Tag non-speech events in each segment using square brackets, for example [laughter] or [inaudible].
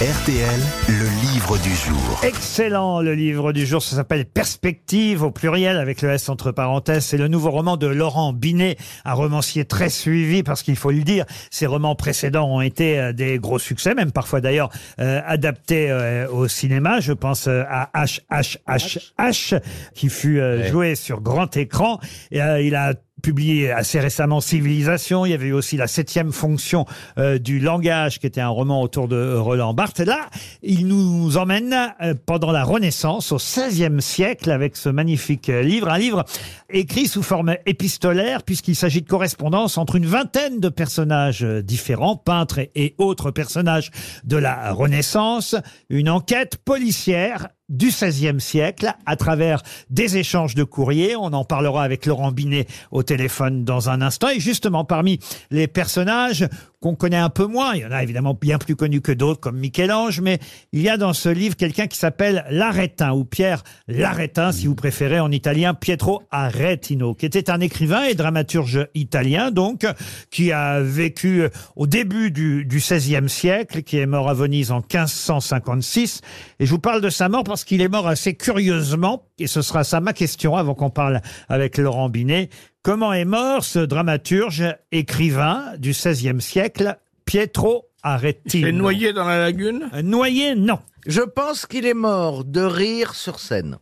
RTL, le livre du jour. Excellent, le livre du jour, ça s'appelle Perspective au pluriel avec le S entre parenthèses. C'est le nouveau roman de Laurent Binet, un romancier très suivi parce qu'il faut le dire, ses romans précédents ont été euh, des gros succès, même parfois d'ailleurs euh, adaptés euh, au cinéma. Je pense euh, à H H H H qui fut euh, joué sur grand écran. Et, euh, il a publié assez récemment Civilisation. Il y avait eu aussi la septième fonction euh, du langage, qui était un roman autour de Roland Barthes. Là, il nous emmène euh, pendant la Renaissance, au XVIe siècle, avec ce magnifique euh, livre, un livre écrit sous forme épistolaire, puisqu'il s'agit de correspondance entre une vingtaine de personnages différents, peintres et- et autres personnages de la Renaissance, une enquête policière du XVIe siècle à travers des échanges de courriers. On en parlera avec Laurent Binet au téléphone dans un instant. Et justement, parmi les personnages qu'on connaît un peu moins, il y en a évidemment bien plus connus que d'autres comme Michel-Ange, mais il y a dans ce livre quelqu'un qui s'appelle Laretin ou Pierre Laretin, si vous préférez en italien, Pietro Aretino, qui était un écrivain et dramaturge italien, donc, qui a vécu au début du, du XVIe siècle, qui est mort à Venise en 1556. Et je vous parle de sa mort parce qu'il est mort assez curieusement, et ce sera ça ma question avant qu'on parle avec Laurent Binet. Comment est mort ce dramaturge, écrivain du XVIe siècle, Pietro Aretino est noyé dans la lagune? Euh, Noyé, non. Je pense qu'il est mort de rire sur scène.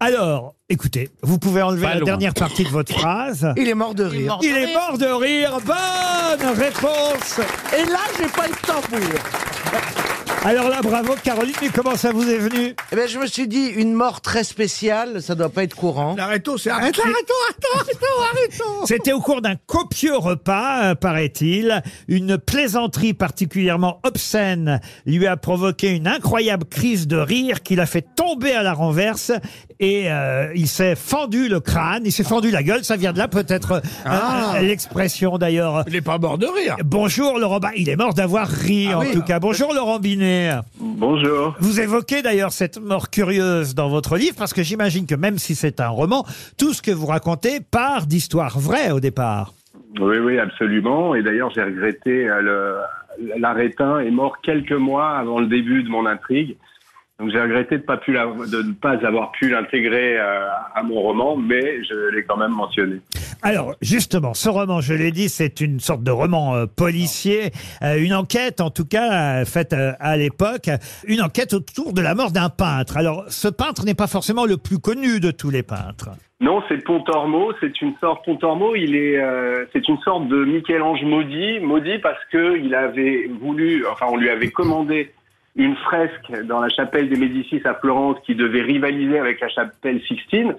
Alors, écoutez, vous pouvez enlever Pas la loin. dernière partie de votre [laughs] phrase. Il est mort de rire. Il est mort de rire. Bonne réponse. Et là, j'ai pas le tambour. Alors là, bravo Caroline, mais comment ça vous est venu Eh ben, je me suis dit, une mort très spéciale, ça doit pas être courant. L'arrêto, c'est arrête, arrête, C'était au cours d'un copieux repas, euh, paraît-il. Une plaisanterie particulièrement obscène lui a provoqué une incroyable crise de rire qui l'a fait tomber à la renverse et euh, il s'est fendu le crâne, il s'est fendu la gueule. Ça vient de là peut-être euh, Ah. euh, l'expression d'ailleurs. Il est pas mort de rire. Bonjour Laurent, bah, il est mort d'avoir ri Ah en oui. tout cas. Bonjour Laurent Binet. Bonjour. Vous évoquez d'ailleurs cette mort curieuse dans votre livre parce que j'imagine que même si c'est un roman, tout ce que vous racontez part d'histoires vraies au départ. Oui, oui, absolument. Et d'ailleurs, j'ai regretté euh, le l'arétin est mort quelques mois avant le début de mon intrigue. Donc j'ai regretté de, pas pu la- de ne pas avoir pu l'intégrer euh, à mon roman, mais je l'ai quand même mentionné. Alors, justement, ce roman, je l'ai dit, c'est une sorte de roman euh, policier, euh, une enquête, en tout cas, euh, faite euh, à l'époque, une enquête autour de la mort d'un peintre. Alors, ce peintre n'est pas forcément le plus connu de tous les peintres. Non, c'est Pontormo. C'est une sorte Pontormo. Il est, euh, c'est une sorte de Michel-Ange maudit, maudit parce que il avait voulu, enfin, on lui avait commandé une fresque dans la chapelle des Médicis à Florence qui devait rivaliser avec la chapelle Sixtine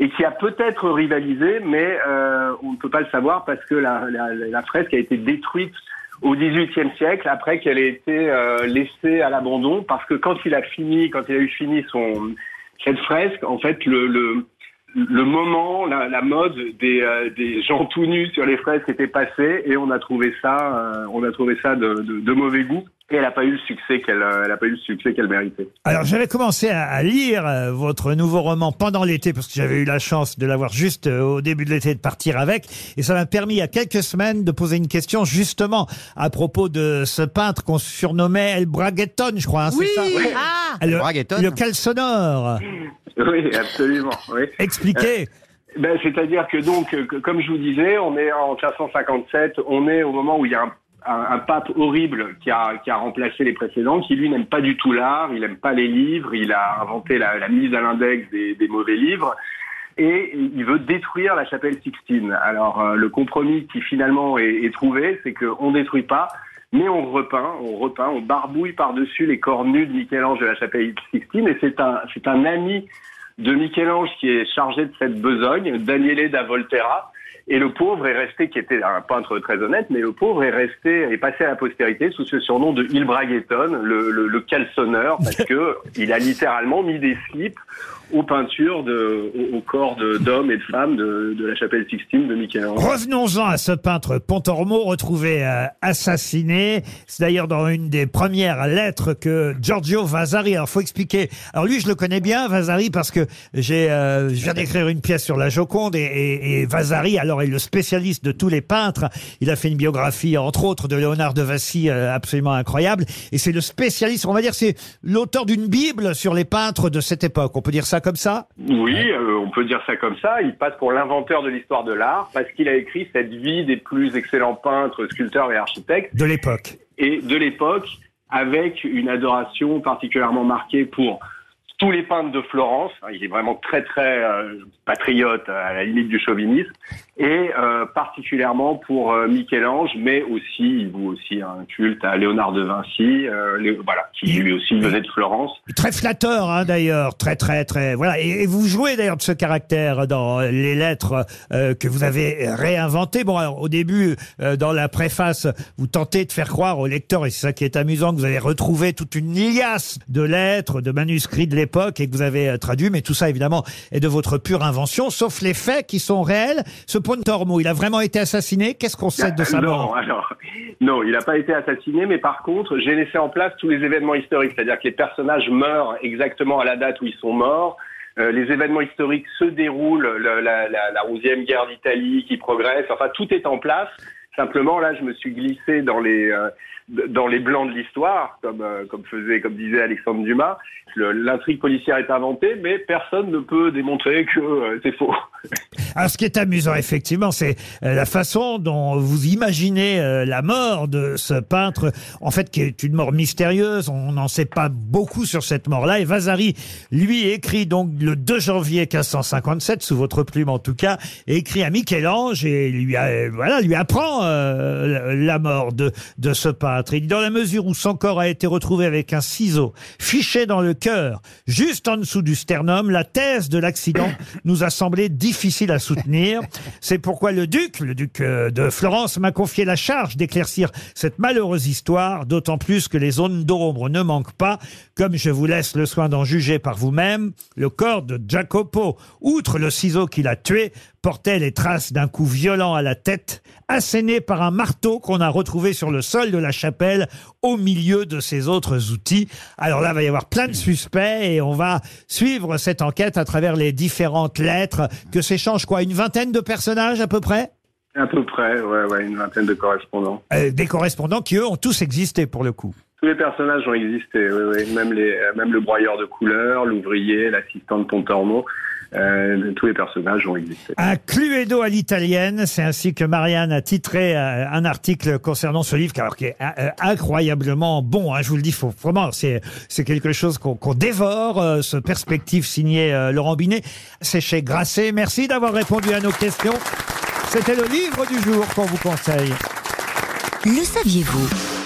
et qui a peut-être rivalisé, mais euh, on ne peut pas le savoir parce que la, la, la fresque a été détruite au XVIIIe siècle après qu'elle ait été euh, laissée à l'abandon parce que quand il a fini, quand il a eu fini son cette fresque, en fait, le, le le moment, la, la mode des, euh, des gens tout nus sur les fresques était passée et on a trouvé ça, euh, on a trouvé ça de, de, de mauvais goût et elle n'a pas eu le succès qu'elle, euh, elle a pas eu le succès qu'elle méritait. Alors, j'avais commencé à, à lire euh, votre nouveau roman pendant l'été, parce que j'avais eu la chance de l'avoir juste euh, au début de l'été de partir avec, et ça m'a permis il y a quelques semaines de poser une question justement à propos de ce peintre qu'on surnommait El Bragueton, je crois, hein, c'est ça Ah le, Bragueton. le calsonore. Oui, absolument. Oui. Expliquez. Ben, c'est-à-dire que donc, que- comme je vous disais, on est en 1557, on est au moment où il y a un, un- pape horrible qui a, qui a remplacé les précédents, qui lui n'aime pas du tout l'art, il n'aime pas les livres, il a inventé la, mise à l'index des, des mauvais livres. Et il veut détruire la chapelle Sixtine. Alors euh, le compromis qui finalement est, trouvé, c'est qu'on détruit pas, mais on repeint, on repeint, on barbouille par-dessus les corps nus de Michel-Ange de la chapelle Sixtine. Et c'est un, c'est un ami de Michel-Ange qui est chargé de cette besogne, Daniele da Volterra. Et le pauvre est resté, qui était un peintre très honnête, mais le pauvre est resté, est passé à la postérité sous ce surnom de Il Bragueton, le, le, le calçonneur, parce [laughs] que il a littéralement mis des slips aux peintures de, corps d'hommes et de femmes de, la chapelle Sixtine de Michel-Ange. Revenons-en à ce peintre Pontormo retrouvé euh, assassiné. C'est d'ailleurs dans une des premières lettres que Giorgio Vasari. Alors faut expliquer. Alors lui je le connais bien Vasari parce que j'ai euh, je viens d'écrire une pièce sur la Joconde et Vasari alors est le spécialiste de tous les peintres. Il a fait une biographie, entre autres, de Léonard de Vinci euh, absolument incroyable. Et c'est le spécialiste, on va dire, c'est l'auteur d'une bible sur les peintres de cette époque. On peut dire ça comme ça? Oui, euh, on peut dire ça comme ça. Il passe pour l'inventeur de l'histoire de l'art parce qu'il a écrit cette vie des plus excellents peintres, sculpteurs et architectes de l'époque. et de l'époque avec une adoration particulièrement marquée pour tous les peintres de Florence. Il est vraiment très très euh, patriote à la limite du chauvinisme et euh, particulièrement pour euh, Michel-Ange, mais aussi il voue aussi un culte à Léonard de Vinci, euh, voilà, qui lui aussi venait de Florence. Très flatteur, hein, d'ailleurs, très très très. Voilà. Et, et vous jouez d'ailleurs de ce caractère dans les lettres euh, que vous avez réinventées. Bon, alors, au début, euh, dans la préface, vous tentez de faire croire au lecteur, et c'est ça qui est amusant, que vous avez retrouvé toute une liasse de lettres, de manuscrits de l'époque et que vous avez euh, traduit. Mais tout ça, évidemment, est de votre pure invention, sauf les faits qui sont réels. Ce Pontormo, il a vraiment été assassiné. Qu'est-ce qu'on sait de sa non, mort alors, non, il n'a pas été assassiné, mais par contre, j'ai laissé en place tous les événements historiques, c'est-à-dire que les personnages meurent exactement à la date où ils sont morts. Euh, les événements historiques se déroulent, le- la, la, la 11e guerre d'Italie qui progresse, enfin tout est en place. Simplement, là, je me suis glissé dans les euh, dans les blancs de l'histoire, comme euh, comme faisait, comme disait Alexandre Dumas. L'intrigue policière est inventée, mais personne ne peut démontrer que euh, c'est faux. [laughs] Alors, ce qui est amusant, effectivement, c'est la façon dont vous imaginez la mort de ce peintre, en fait, qui est une mort mystérieuse. On n'en sait pas beaucoup sur cette mort-là. Et Vasari, lui, écrit donc le 2 janvier 1557, sous votre plume en tout cas, écrit à Michel-Ange et lui, voilà, lui apprend euh, la mort de, de ce peintre. Il dit, dans la mesure où son corps a été retrouvé avec un ciseau fiché dans le cœur, juste en dessous du sternum, la thèse de l'accident nous a semblé difficile à soutenir. C'est pourquoi le duc, le duc euh, de Florence, m'a confié la charge d'éclaircir cette malheureuse histoire, d'autant plus que les zones d'ombre ne manquent pas. Comme je vous laisse le soin d'en juger par vous-même, le corps de Jacopo, outre le ciseau qui l'a tué, portait les traces d'un coup violent à la tête, asséné par un marteau qu'on a retrouvé sur le sol de la chapelle au milieu de ses autres outils. Alors là, il va y avoir plein de suspects et on va suivre cette enquête à travers les différentes lettres que s'échangent quoi, une vingtaine de personnages à peu près? À peu près, ouais, ouais, une vingtaine de correspondants. Euh, Des correspondants qui, eux, ont tous existé pour le coup. Tous les personnages ont existé, oui, oui. Même, les, euh, même le broyeur de couleurs, l'ouvrier, l'assistant de Pontormo, euh, tous les personnages ont existé. Un Cluedo à l'italienne, c'est ainsi que Marianne a titré euh, un article concernant ce livre, qui, alors, qui est euh, incroyablement bon. hein, je vous le dis, faut vraiment, c'est c'est quelque chose qu'on dévore. euh, ce perspective signé euh, Laurent Binet, c'est chez Grasset. Merci d'avoir répondu à nos questions. C'était le livre du jour qu'on vous conseille. Le saviez-vous?